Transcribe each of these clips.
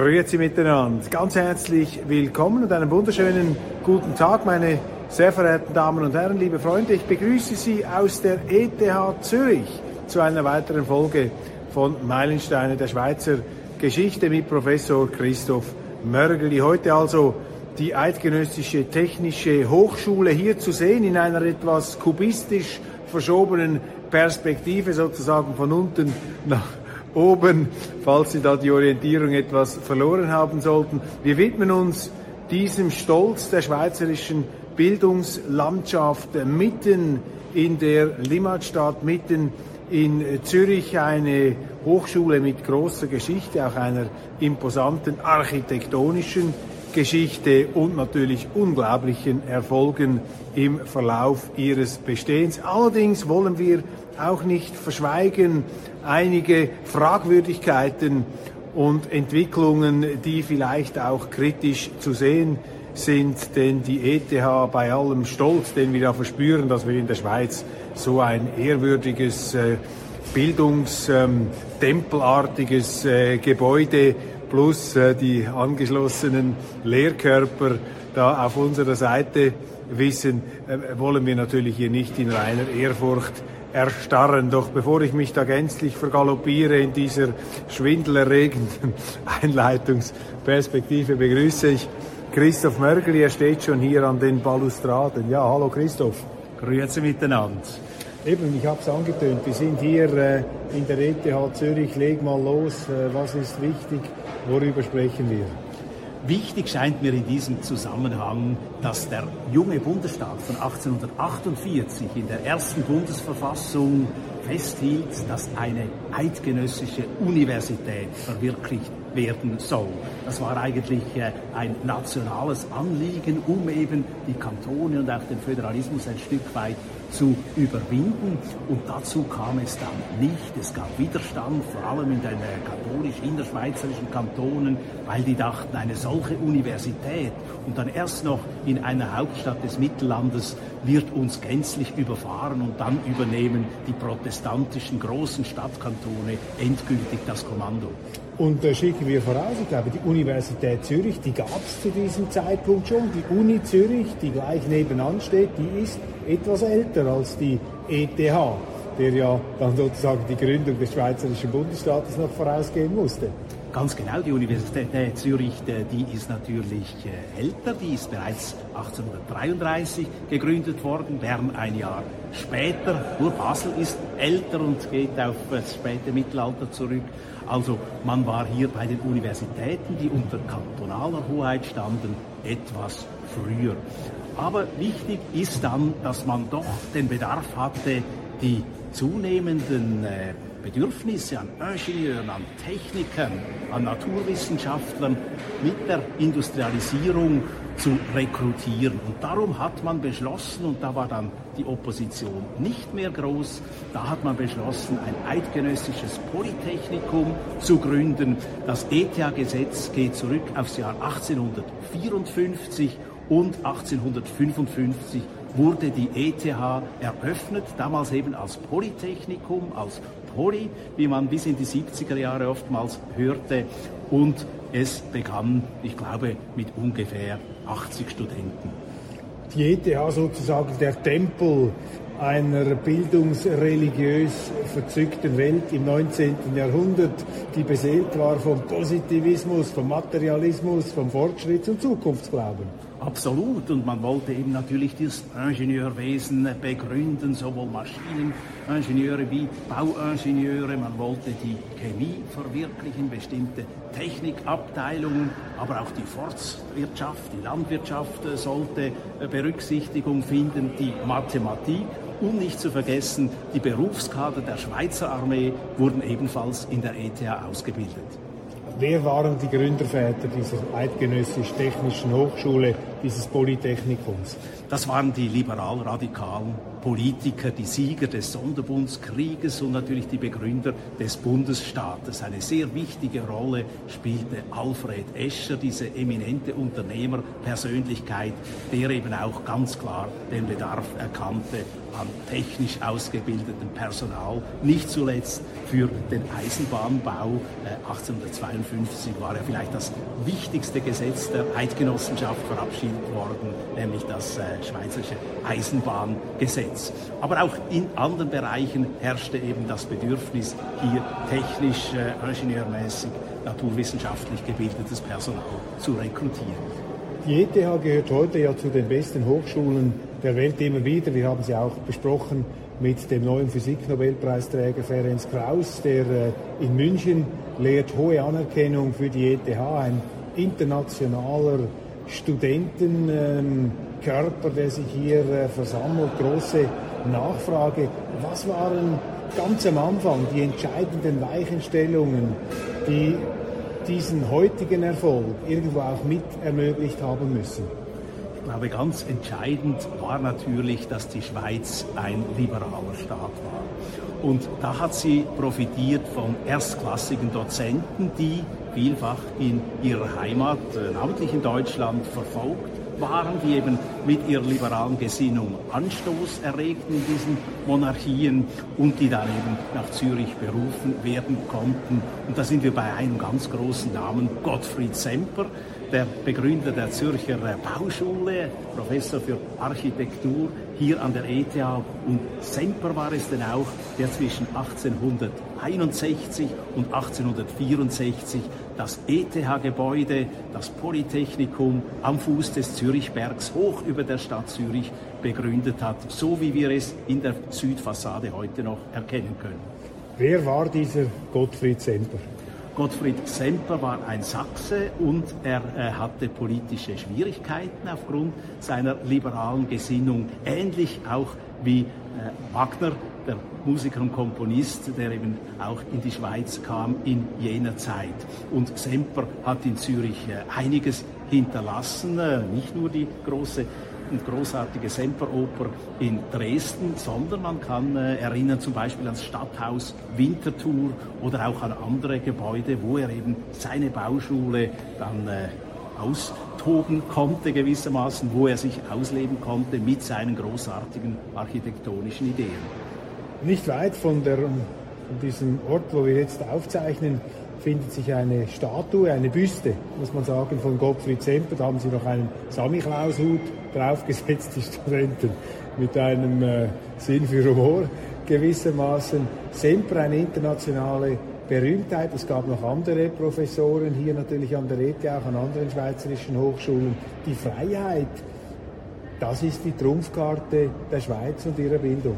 Grüezi miteinander. Ganz herzlich willkommen und einen wunderschönen guten Tag, meine sehr verehrten Damen und Herren, liebe Freunde. Ich begrüße Sie aus der ETH Zürich zu einer weiteren Folge von Meilensteine der Schweizer Geschichte mit Professor Christoph Mörgeli. Heute also die Eidgenössische Technische Hochschule hier zu sehen in einer etwas kubistisch verschobenen Perspektive sozusagen von unten nach oben, falls Sie da die Orientierung etwas verloren haben sollten. Wir widmen uns diesem Stolz der schweizerischen Bildungslandschaft mitten in der Limmatstadt, mitten in Zürich eine Hochschule mit großer Geschichte, auch einer imposanten architektonischen Geschichte und natürlich unglaublichen Erfolgen im Verlauf ihres Bestehens. Allerdings wollen wir auch nicht verschweigen einige Fragwürdigkeiten und Entwicklungen, die vielleicht auch kritisch zu sehen sind, denn die ETH bei allem Stolz, den wir da verspüren, dass wir in der Schweiz so ein ehrwürdiges äh, Bildungstempelartiges ähm, äh, Gebäude plus äh, die angeschlossenen Lehrkörper da auf unserer Seite wissen, äh, wollen wir natürlich hier nicht in reiner Ehrfurcht erstarren. Doch bevor ich mich da gänzlich vergaloppiere in dieser schwindelerregenden Einleitungsperspektive, begrüße ich Christoph Mörgeli. Er steht schon hier an den Balustraden. Ja, hallo Christoph. Grüezi miteinander. Eben, ich habe es angetönt, wir sind hier äh, in der ETH Zürich. Leg mal los, äh, was ist wichtig, worüber sprechen wir? Wichtig scheint mir in diesem Zusammenhang, dass der junge Bundesstaat von 1848 in der ersten Bundesverfassung festhielt, dass eine eidgenössische Universität verwirklicht werden soll. Das war eigentlich äh, ein nationales Anliegen, um eben die Kantone und auch den Föderalismus ein Stück weit zu überwinden. Und dazu kam es dann nicht. Es gab Widerstand, vor allem in den äh, katholisch-innerschweizerischen Kantonen, weil die dachten, eine solche Universität und dann erst noch in einer Hauptstadt des Mittellandes wird uns gänzlich überfahren und dann übernehmen die protestantischen großen Stadtkantone endgültig das Kommando. Und äh, schicken wir voraus, ich glaube, die Universität Zürich, die gab es zu diesem Zeitpunkt schon. Die Uni Zürich, die gleich nebenan steht, die ist etwas älter als die ETH, der ja dann sozusagen die Gründung des Schweizerischen Bundesstaates noch vorausgehen musste. Ganz genau, die Universität Zürich, die ist natürlich äh, älter, die ist bereits 1833 gegründet worden, Bern ein Jahr später. Nur Basel ist älter und geht auf das späte Mittelalter zurück. Also man war hier bei den Universitäten, die unter kantonaler Hoheit standen, etwas früher. Aber wichtig ist dann, dass man doch den Bedarf hatte, die zunehmenden äh, Bedürfnisse an Ingenieuren, an Technikern, an Naturwissenschaftlern mit der Industrialisierung zu rekrutieren. Und darum hat man beschlossen, und da war dann die Opposition nicht mehr groß, da hat man beschlossen, ein eidgenössisches Polytechnikum zu gründen. Das ETH-Gesetz geht zurück aufs Jahr 1854 und 1855 wurde die ETH eröffnet, damals eben als Polytechnikum, als Poly, wie man bis in die 70er Jahre oftmals hörte. Und es begann, ich glaube, mit ungefähr 80 Studenten. Die ETH sozusagen der Tempel einer bildungsreligiös verzückten Welt im 19. Jahrhundert, die beseelt war vom Positivismus, vom Materialismus, vom Fortschritts- und Zukunftsglauben. Absolut. Und man wollte eben natürlich das Ingenieurwesen begründen, sowohl Maschineningenieure wie Bauingenieure. Man wollte die Chemie verwirklichen, bestimmte Technikabteilungen, aber auch die Forstwirtschaft, die Landwirtschaft sollte Berücksichtigung finden, die Mathematik und nicht zu vergessen, die Berufskader der Schweizer Armee wurden ebenfalls in der ETH ausgebildet. Wer waren die Gründerväter dieser eidgenössisch-technischen Hochschule, dieses Polytechnikums? Das waren die liberal-radikalen Politiker, die Sieger des Sonderbundskrieges und natürlich die Begründer des Bundesstaates. Eine sehr wichtige Rolle spielte Alfred Escher, diese eminente Unternehmerpersönlichkeit, der eben auch ganz klar den Bedarf erkannte an technisch ausgebildetem Personal, nicht zuletzt für den Eisenbahnbau. 1852 war ja vielleicht das wichtigste Gesetz der Eidgenossenschaft verabschiedet worden, nämlich das äh, Schweizerische Eisenbahngesetz. Aber auch in anderen Bereichen herrschte eben das Bedürfnis, hier technisch, äh, ingenieurmäßig, naturwissenschaftlich gebildetes Personal zu rekrutieren. Die ETH gehört heute ja zu den besten Hochschulen der Welt immer wieder. Wir haben sie auch besprochen mit dem neuen Physiknobelpreisträger Ferenc Kraus, der äh, in München lehrt hohe Anerkennung für die ETH, ein internationaler Studentenkörper, der sich hier äh, versammelt, große Nachfrage. Was waren ganz am Anfang die entscheidenden Weichenstellungen, die diesen heutigen Erfolg irgendwo auch mit ermöglicht haben müssen? Glaube, ganz entscheidend war natürlich, dass die Schweiz ein liberaler Staat war. Und da hat sie profitiert von erstklassigen Dozenten, die vielfach in ihrer Heimat, äh, namentlich in Deutschland, verfolgt waren, die eben mit ihrer liberalen Gesinnung Anstoß erregten in diesen Monarchien und die dann eben nach Zürich berufen werden konnten. Und da sind wir bei einem ganz großen Namen, Gottfried Semper, der Begründer der Zürcher Bauschule, Professor für Architektur hier an der ETH. Und Semper war es denn auch, der zwischen 1861 und 1864 das ETH-Gebäude, das Polytechnikum am Fuß des Zürichbergs hoch über der Stadt Zürich begründet hat, so wie wir es in der Südfassade heute noch erkennen können. Wer war dieser Gottfried Semper? Gottfried Semper war ein Sachse und er äh, hatte politische Schwierigkeiten aufgrund seiner liberalen Gesinnung, ähnlich auch wie äh, Wagner, der Musiker und Komponist, der eben auch in die Schweiz kam in jener Zeit. Und Semper hat in Zürich äh, einiges hinterlassen, nicht nur die große und großartige Semperoper in Dresden, sondern man kann äh, erinnern zum Beispiel ans Stadthaus Winterthur oder auch an andere Gebäude, wo er eben seine Bauschule dann äh, austoben konnte gewissermaßen, wo er sich ausleben konnte mit seinen großartigen architektonischen Ideen. Nicht weit von, der, von diesem Ort, wo wir jetzt aufzeichnen, findet sich eine Statue, eine Büste, muss man sagen, von Gottfried Semper. Da haben sie noch einen Samichlaus-Hut draufgesetzt, die Studenten, mit einem äh, Sinn für Humor gewissermaßen. Semper eine internationale Berühmtheit. Es gab noch andere Professoren hier natürlich an der ETH, auch an anderen schweizerischen Hochschulen. Die Freiheit, das ist die Trumpfkarte der Schweiz und ihrer Bildung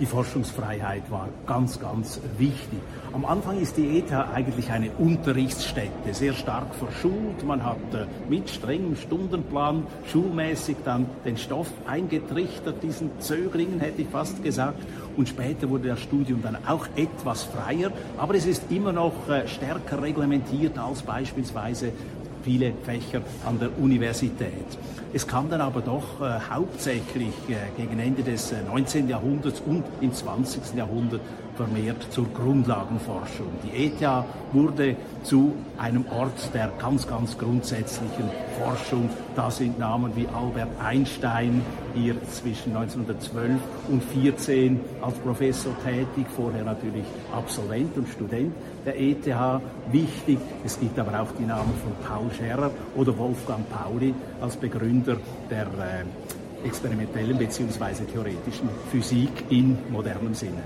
die Forschungsfreiheit war ganz, ganz wichtig. Am Anfang ist die ETH eigentlich eine Unterrichtsstätte, sehr stark verschult. Man hat äh, mit strengem Stundenplan schulmäßig dann den Stoff eingetrichtert, diesen Zöglingen hätte ich fast gesagt. Und später wurde das Studium dann auch etwas freier, aber es ist immer noch äh, stärker reglementiert als beispielsweise viele Fächer an der Universität. Es kam dann aber doch äh, hauptsächlich äh, gegen Ende des äh, 19. Jahrhunderts und im 20. Jahrhundert vermehrt zur Grundlagenforschung. Die ETH wurde zu einem Ort der ganz, ganz grundsätzlichen Forschung. Da sind Namen wie Albert Einstein hier zwischen 1912 und 14 als Professor tätig, vorher natürlich Absolvent und Student der ETH wichtig. Es gibt aber auch die Namen von Paul Scherrer oder Wolfgang Pauli als Begründer der äh, experimentellen bzw. theoretischen Physik in modernem Sinne.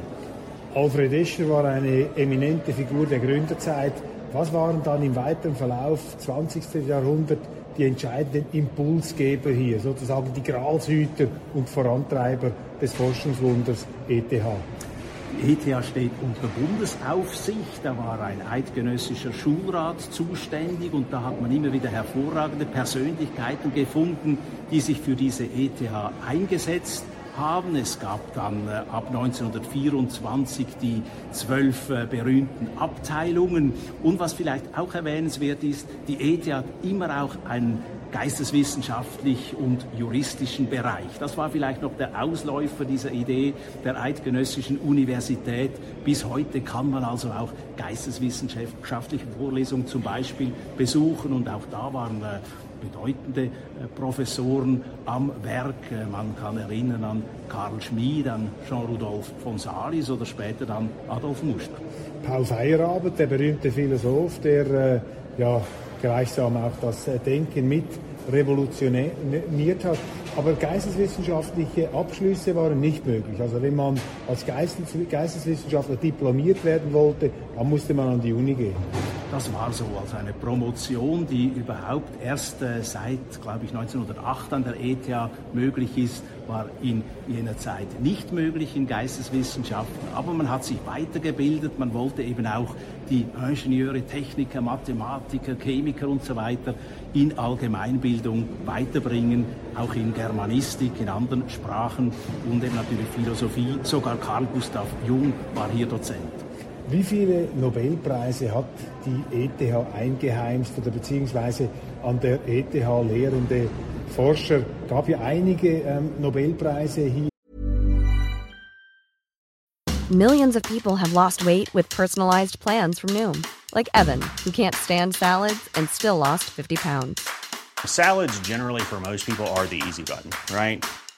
Alfred Escher war eine eminente Figur der Gründerzeit. Was waren dann im weiteren Verlauf 20. Jahrhundert die entscheidenden Impulsgeber hier, sozusagen die Gralshüter und Vorantreiber des Forschungswunders ETH. ETH steht unter Bundesaufsicht. Da war ein eidgenössischer Schulrat zuständig und da hat man immer wieder hervorragende Persönlichkeiten gefunden, die sich für diese ETH eingesetzt haben. Es gab dann äh, ab 1924 die zwölf äh, berühmten Abteilungen. Und was vielleicht auch erwähnenswert ist, die ETH hat immer auch einen geisteswissenschaftlich und juristischen Bereich. Das war vielleicht noch der Ausläufer dieser Idee der eidgenössischen Universität. Bis heute kann man also auch geisteswissenschaftliche Vorlesungen zum Beispiel besuchen und auch da waren äh, bedeutende äh, Professoren am Werk. Äh, man kann erinnern an Karl Schmid, an Jean-Rudolf von Salis oder später dann Adolf Muster. Paul Feyerabend, der berühmte Philosoph, der äh, ja gleichsam auch das Denken mit revolutioniert hat. Aber geisteswissenschaftliche Abschlüsse waren nicht möglich. Also wenn man als Geisteswissenschaftler diplomiert werden wollte, dann musste man an die Uni gehen. Das war so als eine Promotion, die überhaupt erst äh, seit, glaube ich, 1908 an der ETH möglich ist, war in jener Zeit nicht möglich in Geisteswissenschaften. Aber man hat sich weitergebildet, man wollte eben auch die Ingenieure, Techniker, Mathematiker, Chemiker und so weiter in Allgemeinbildung weiterbringen, auch in Germanistik, in anderen Sprachen und eben natürlich Philosophie. Sogar Carl Gustav Jung war hier Dozent. Wie viele Nobelpreise hat die ETH eingeheimst oder beziehungsweise an der ETH lehrende Forscher? Gab ja einige ähm, Nobelpreise hier. Millions of people have lost weight with personalized plans from Noom, like Evan, who can't stand salads and still lost 50 pounds. Salads generally for most people are the easy button, right?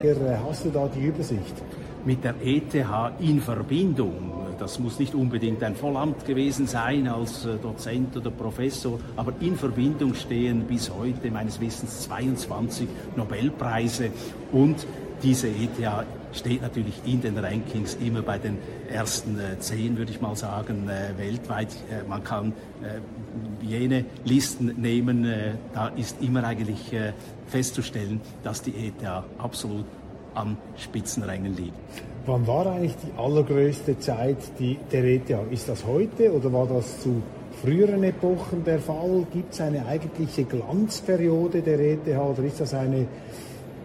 Hast du da die Übersicht? mit der ETH in Verbindung. Das muss nicht unbedingt ein Vollamt gewesen sein als äh, Dozent oder Professor, aber in Verbindung stehen bis heute meines Wissens 22 Nobelpreise und diese ETH steht natürlich in den Rankings immer bei den ersten äh, zehn, würde ich mal sagen, äh, weltweit. Äh, man kann äh, jene Listen nehmen, äh, da ist immer eigentlich festzustellen, dass die ETH absolut an Spitzenrängen liegen. Wann war eigentlich die allergrößte Zeit die, der ETH? Ist das heute oder war das zu früheren Epochen der Fall? Gibt es eine eigentliche Glanzperiode der ETH oder ist das eine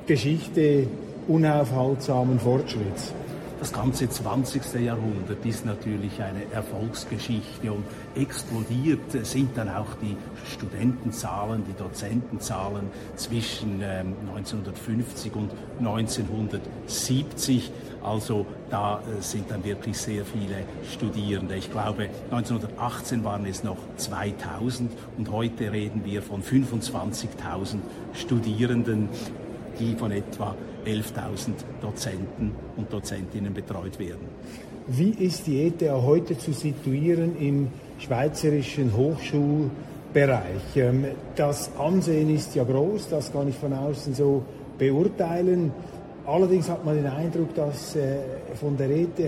Geschichte unaufhaltsamen Fortschritts? Das ganze 20. Jahrhundert ist natürlich eine Erfolgsgeschichte und explodiert sind dann auch die Studentenzahlen, die Dozentenzahlen zwischen 1950 ähm, und 1970. Also da äh, sind dann wirklich sehr viele Studierende. Ich glaube, 1918 waren es noch 2000 und heute reden wir von 25.000 Studierenden, die von etwa 11.000 Dozenten und Dozentinnen betreut werden. Wie ist die ETH heute zu situieren im schweizerischen Hochschulbereich? Ähm, das Ansehen ist ja groß, das kann ich von außen so beurteilen. Allerdings hat man den Eindruck, dass äh, von der ETH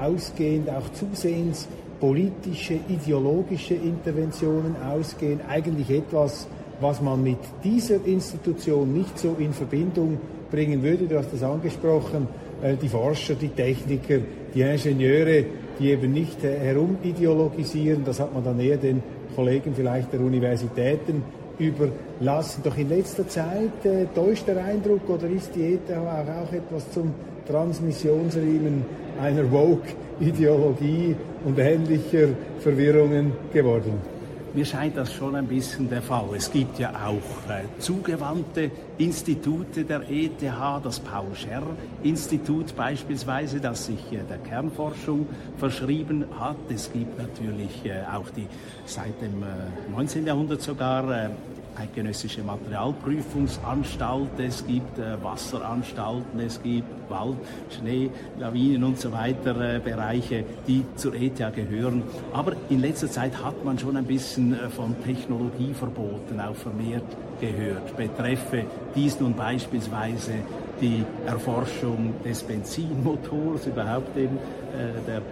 ausgehend auch zusehends politische, ideologische Interventionen ausgehen. Eigentlich etwas, was man mit dieser Institution nicht so in Verbindung bringen würde. Du hast das angesprochen, äh, die Forscher, die Techniker, die Ingenieure, die eben nicht äh, herumideologisieren. Das hat man dann eher den Kollegen vielleicht der Universitäten überlassen. Doch in letzter Zeit äh, täuscht der Eindruck oder ist die ETH auch, auch etwas zum Transmissionsriemen einer Woke-Ideologie und ähnlicher Verwirrungen geworden? Mir scheint das schon ein bisschen der Fall. Es gibt ja auch äh, zugewandte Institute der ETH, das Paul-Scherrer-Institut beispielsweise, das sich äh, der Kernforschung verschrieben hat. Es gibt natürlich äh, auch die seit dem 19. Äh, Jahrhundert sogar äh, eidgenössische Materialprüfungsanstalt, es gibt äh, Wasseranstalten, es gibt Wald, Schnee, Lawinen und so weiter äh, Bereiche, die zur ETH gehören. Aber in letzter Zeit hat man schon ein bisschen äh, von Technologieverboten auch vermehrt gehört. Betreffe dies nun beispielsweise die Erforschung des Benzinmotors, überhaupt eben äh, der äh,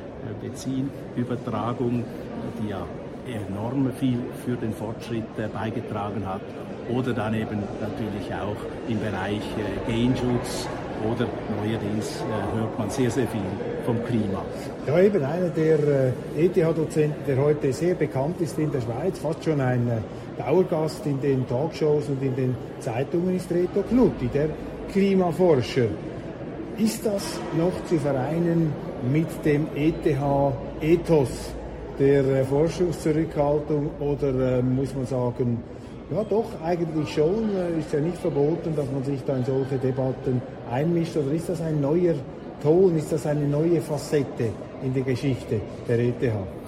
Benzinübertragung, die ja enorm viel für den Fortschritt äh, beigetragen hat. Oder dann eben natürlich auch im Bereich äh, Genschutz oder neuerdings äh, hört man sehr, sehr viel vom Klima. Ja, eben einer der ETH-Dozenten, der heute sehr bekannt ist in der Schweiz, fast schon ein Dauergast in den Talkshows und in den Zeitungen ist Reto Knutti, der Klimaforscher. Ist das noch zu vereinen mit dem ETH-Ethos? Der äh, Forschungszurückhaltung oder äh, muss man sagen, ja doch, eigentlich schon, äh, ist ja nicht verboten, dass man sich da in solche Debatten einmischt oder ist das ein neuer Ton, ist das eine neue Facette in der Geschichte der ETH?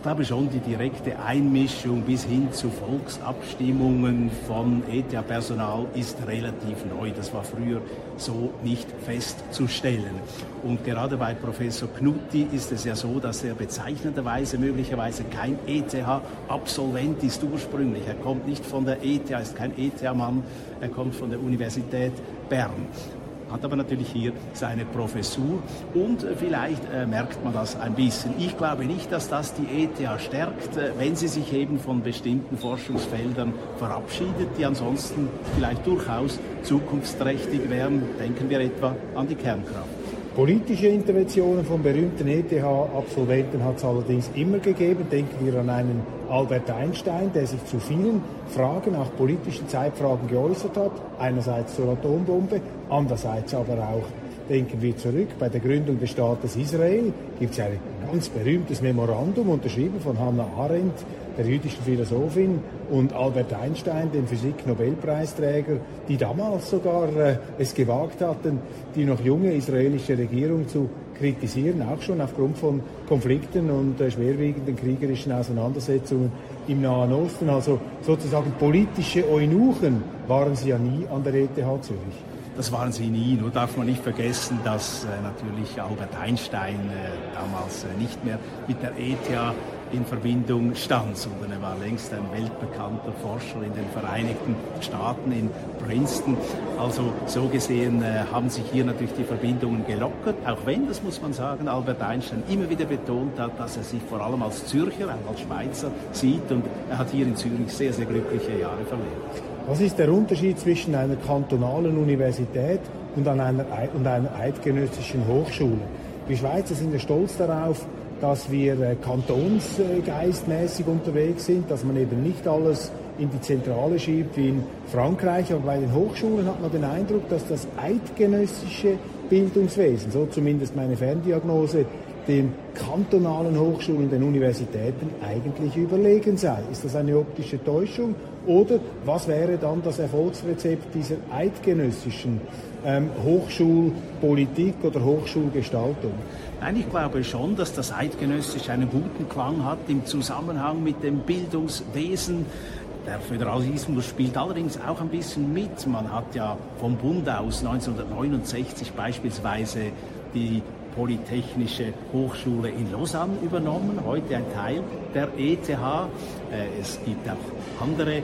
Ich glaube schon, die direkte Einmischung bis hin zu Volksabstimmungen von ETH-Personal ist relativ neu. Das war früher so nicht festzustellen. Und gerade bei Professor Knutti ist es ja so, dass er bezeichnenderweise möglicherweise kein ETH-Absolvent ist ursprünglich. Er kommt nicht von der ETH, ist kein ETH-Mann, er kommt von der Universität Bern hat aber natürlich hier seine Professur und äh, vielleicht äh, merkt man das ein bisschen. Ich glaube nicht, dass das die ETH stärkt, äh, wenn sie sich eben von bestimmten Forschungsfeldern verabschiedet, die ansonsten vielleicht durchaus zukunftsträchtig wären. Denken wir etwa an die Kernkraft. Politische Interventionen von berühmten ETH-Absolventen hat es allerdings immer gegeben. Denken wir an einen Albert Einstein, der sich zu vielen Fragen, auch politischen Zeitfragen geäußert hat. Einerseits zur Atombombe, andererseits aber auch denken wir zurück, bei der Gründung des Staates Israel gibt es ein ganz berühmtes Memorandum, unterschrieben von Hannah Arendt, der jüdischen Philosophin, und Albert Einstein, dem Physik-Nobelpreisträger, die damals sogar äh, es gewagt hatten, die noch junge israelische Regierung zu kritisieren, auch schon aufgrund von Konflikten und äh, schwerwiegenden kriegerischen Auseinandersetzungen im Nahen Osten. Also sozusagen politische Eunuchen waren sie ja nie an der ETH Zürich. Das waren sie nie. Nur darf man nicht vergessen, dass äh, natürlich Albert Einstein äh, damals äh, nicht mehr mit der ETH in Verbindung stand, sondern er war längst ein weltbekannter Forscher in den Vereinigten Staaten, in Princeton. Also so gesehen äh, haben sich hier natürlich die Verbindungen gelockert, auch wenn, das muss man sagen, Albert Einstein immer wieder betont hat, dass er sich vor allem als Zürcher, auch als Schweizer sieht und er hat hier in Zürich sehr, sehr glückliche Jahre verlebt. Was ist der Unterschied zwischen einer kantonalen Universität und einer, und einer eidgenössischen Hochschule? Wir Schweizer sind ja stolz darauf, dass wir äh, kantonsgeistmäßig unterwegs sind, dass man eben nicht alles in die Zentrale schiebt wie in Frankreich. Aber bei den Hochschulen hat man den Eindruck, dass das eidgenössische Bildungswesen, so zumindest meine Ferndiagnose, den kantonalen Hochschulen, den Universitäten eigentlich überlegen sei. Ist das eine optische Täuschung oder was wäre dann das Erfolgsrezept dieser eidgenössischen ähm, Hochschulpolitik oder Hochschulgestaltung? Nein, ich glaube schon, dass das eidgenössisch einen guten Klang hat im Zusammenhang mit dem Bildungswesen. Der Föderalismus spielt allerdings auch ein bisschen mit. Man hat ja vom Bund aus 1969 beispielsweise die Polytechnische Hochschule in Lausanne übernommen, heute ein Teil der ETH. Äh, es gibt auch andere äh,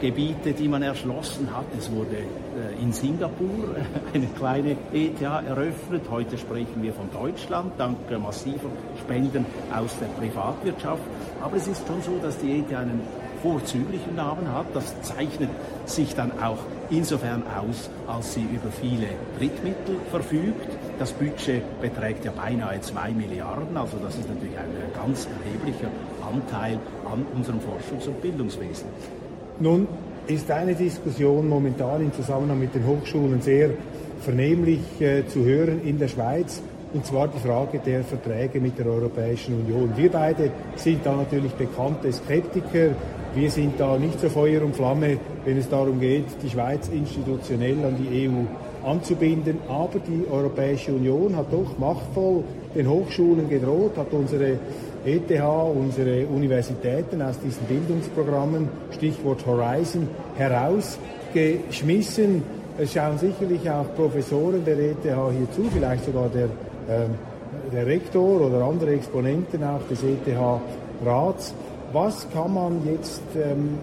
Gebiete, die man erschlossen hat. Es wurde äh, in Singapur eine kleine ETH eröffnet. Heute sprechen wir von Deutschland, dank massiver Spenden aus der Privatwirtschaft. Aber es ist schon so, dass die ETH einen vorzüglichen Namen hat. Das zeichnet sich dann auch insofern aus, als sie über viele Drittmittel verfügt. Das Budget beträgt ja beinahe 2 Milliarden, also das ist natürlich ein ganz erheblicher Anteil an unserem Forschungs- und Bildungswesen. Nun ist eine Diskussion momentan im Zusammenhang mit den Hochschulen sehr vernehmlich äh, zu hören in der Schweiz, und zwar die Frage der Verträge mit der Europäischen Union. Wir beide sind da natürlich bekannte Skeptiker. Wir sind da nicht so Feuer und Flamme, wenn es darum geht, die Schweiz institutionell an die EU anzubinden. Aber die Europäische Union hat doch machtvoll den Hochschulen gedroht, hat unsere ETH, unsere Universitäten aus diesen Bildungsprogrammen, Stichwort Horizon, herausgeschmissen. Es schauen sicherlich auch Professoren der ETH hier zu, vielleicht sogar der, ähm, der Rektor oder andere Exponenten auch des ETH-Rats. Was kann man jetzt ähm,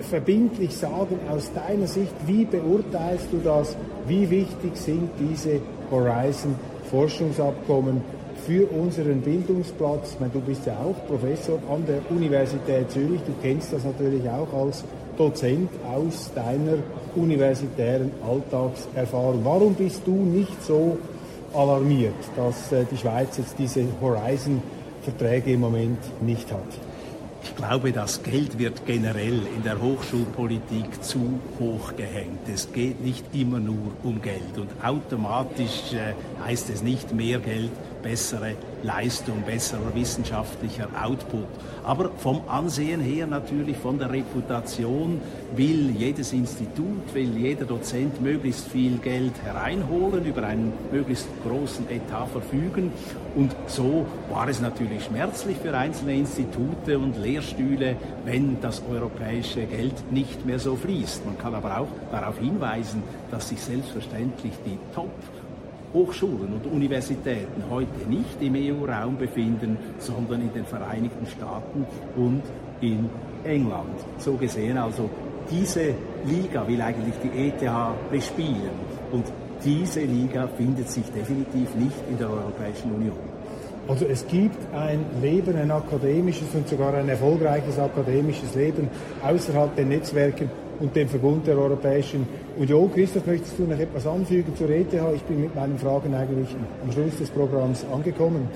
verbindlich sagen aus deiner Sicht? Wie beurteilst du das? Wie wichtig sind diese Horizon-Forschungsabkommen für unseren Bildungsplatz? Ich meine, du bist ja auch Professor an der Universität Zürich. Du kennst das natürlich auch als Dozent aus deiner universitären Alltagserfahrung. Warum bist du nicht so alarmiert, dass äh, die Schweiz jetzt diese Horizon-Verträge im Moment nicht hat? Ich glaube, das Geld wird generell in der Hochschulpolitik zu hoch gehängt. Es geht nicht immer nur um Geld und automatisch äh, heißt es nicht mehr Geld, bessere Leistung, besserer wissenschaftlicher Output. Aber vom Ansehen her natürlich, von der Reputation will jedes Institut, will jeder Dozent möglichst viel Geld hereinholen, über einen möglichst großen Etat verfügen. Und so war es natürlich schmerzlich für einzelne Institute und Lehrstühle, wenn das europäische Geld nicht mehr so fließt. Man kann aber auch darauf hinweisen, dass sich selbstverständlich die Top Hochschulen und Universitäten heute nicht im EU-Raum befinden, sondern in den Vereinigten Staaten und in England. So gesehen also, diese Liga will eigentlich die ETH bespielen und diese Liga findet sich definitiv nicht in der Europäischen Union. Also es gibt ein Leben, ein akademisches und sogar ein erfolgreiches akademisches Leben außerhalb der Netzwerken und dem Verbund der Europäischen Union. Christoph, möchtest du noch etwas anfügen zur ETH? Ich bin mit meinen Fragen eigentlich am Schluss des Programms angekommen.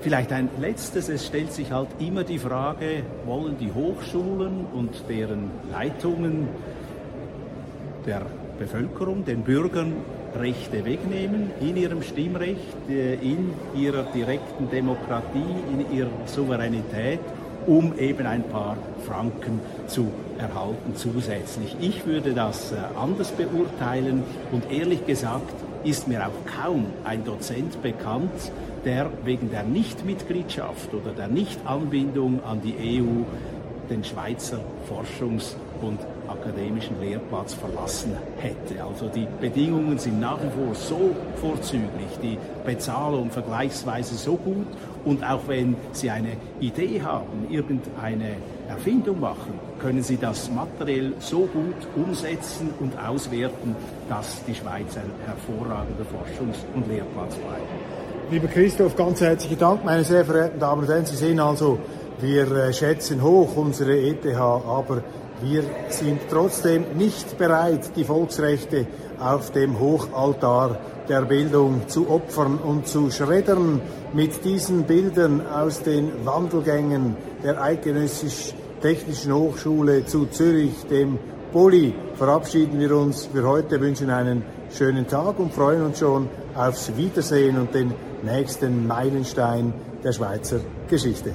Vielleicht ein letztes, es stellt sich halt immer die Frage, wollen die Hochschulen und deren Leitungen der Bevölkerung, den Bürgern Rechte wegnehmen in ihrem Stimmrecht, äh, in ihrer direkten Demokratie, in ihrer Souveränität um eben ein paar Franken zu erhalten zusätzlich. Ich würde das äh, anders beurteilen und ehrlich gesagt ist mir auch kaum ein Dozent bekannt, der wegen der Nichtmitgliedschaft oder der Nichtanbindung an die EU den Schweizer Forschungs- und akademischen Lehrplatz verlassen hätte. Also die Bedingungen sind nach wie vor so vorzüglich, die Bezahlung vergleichsweise so gut und auch wenn Sie eine Idee haben, irgendeine Erfindung machen, können Sie das materiell so gut umsetzen und auswerten, dass die Schweiz ein hervorragender Forschungs- und Lehrplatz bleibt. Lieber Christoph, ganz herzlichen Dank, meine sehr verehrten Damen und Herren. Sie sehen also, wir äh, schätzen hoch unsere ETH, aber wir sind trotzdem nicht bereit, die Volksrechte auf dem Hochaltar der Bildung zu opfern und zu schreddern. Mit diesen Bildern aus den Wandelgängen der Eidgenössisch Technischen Hochschule zu Zürich, dem Poli, verabschieden wir uns für heute, wünschen einen schönen Tag und freuen uns schon aufs Wiedersehen und den nächsten Meilenstein der Schweizer Geschichte.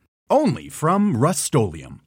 only from Rust-Oleum